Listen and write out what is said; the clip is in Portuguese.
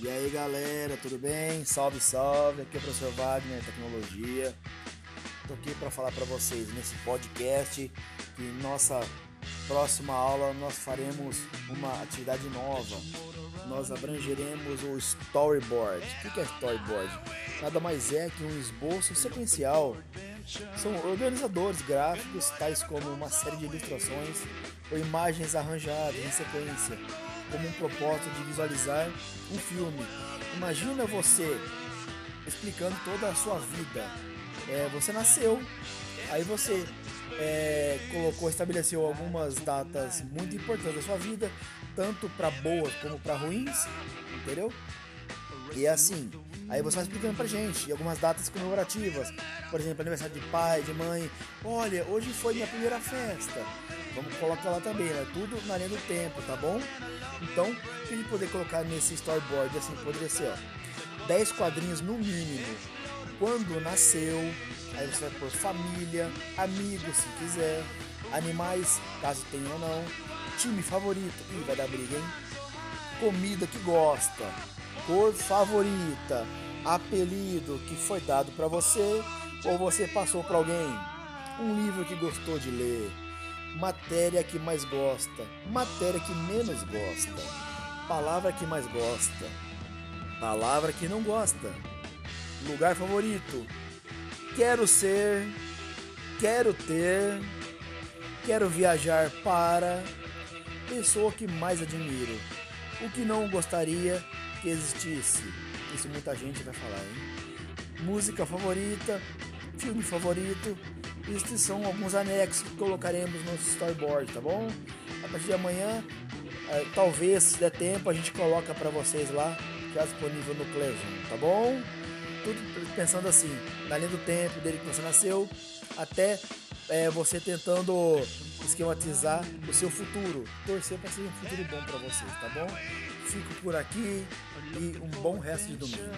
E aí galera, tudo bem? Salve, salve! Aqui é o professor Wagner Tecnologia. Estou aqui para falar para vocês nesse podcast que nossa próxima aula nós faremos uma atividade nova. Nós abrangeremos o storyboard. O que é storyboard? Nada mais é que um esboço sequencial. São organizadores gráficos, tais como uma série de ilustrações ou imagens arranjadas em sequência como um propósito de visualizar um filme. Imagina você explicando toda a sua vida. É, você nasceu, aí você é, colocou, estabeleceu algumas datas muito importantes da sua vida, tanto para boas como para ruins, entendeu? E é assim, aí você vai explicando pra gente algumas datas comemorativas, por exemplo, aniversário de pai, de mãe. Olha, hoje foi minha primeira festa. Vamos colocar lá também, né? Tudo na linha do tempo, tá bom? Então, o que a gente poder colocar nesse storyboard assim, poderia ser, ó, 10 quadrinhos no mínimo. Quando nasceu, aí você vai por família, amigos se quiser, animais, caso tenha ou não, time favorito, ih, vai dar briga, hein? Comida que gosta, cor favorita, apelido que foi dado para você ou você passou para alguém, um livro que gostou de ler, matéria que mais gosta, matéria que menos gosta, palavra que mais gosta, palavra que não gosta, lugar favorito, quero ser, quero ter, quero viajar para, pessoa que mais admiro, o que não gostaria que existisse. Isso muita gente vai falar, hein? Música favorita, filme favorito. Estes são alguns anexos que colocaremos no storyboard, tá bom? A partir de amanhã, é, talvez, se der tempo, a gente coloca para vocês lá, já disponível no Classroom, tá bom? tudo pensando assim, na linha do tempo, dele que você nasceu, até é, você tentando esquematizar o seu futuro. Torcer para ser um futuro bom para você, tá bom? Fico por aqui e um bom resto de domingo.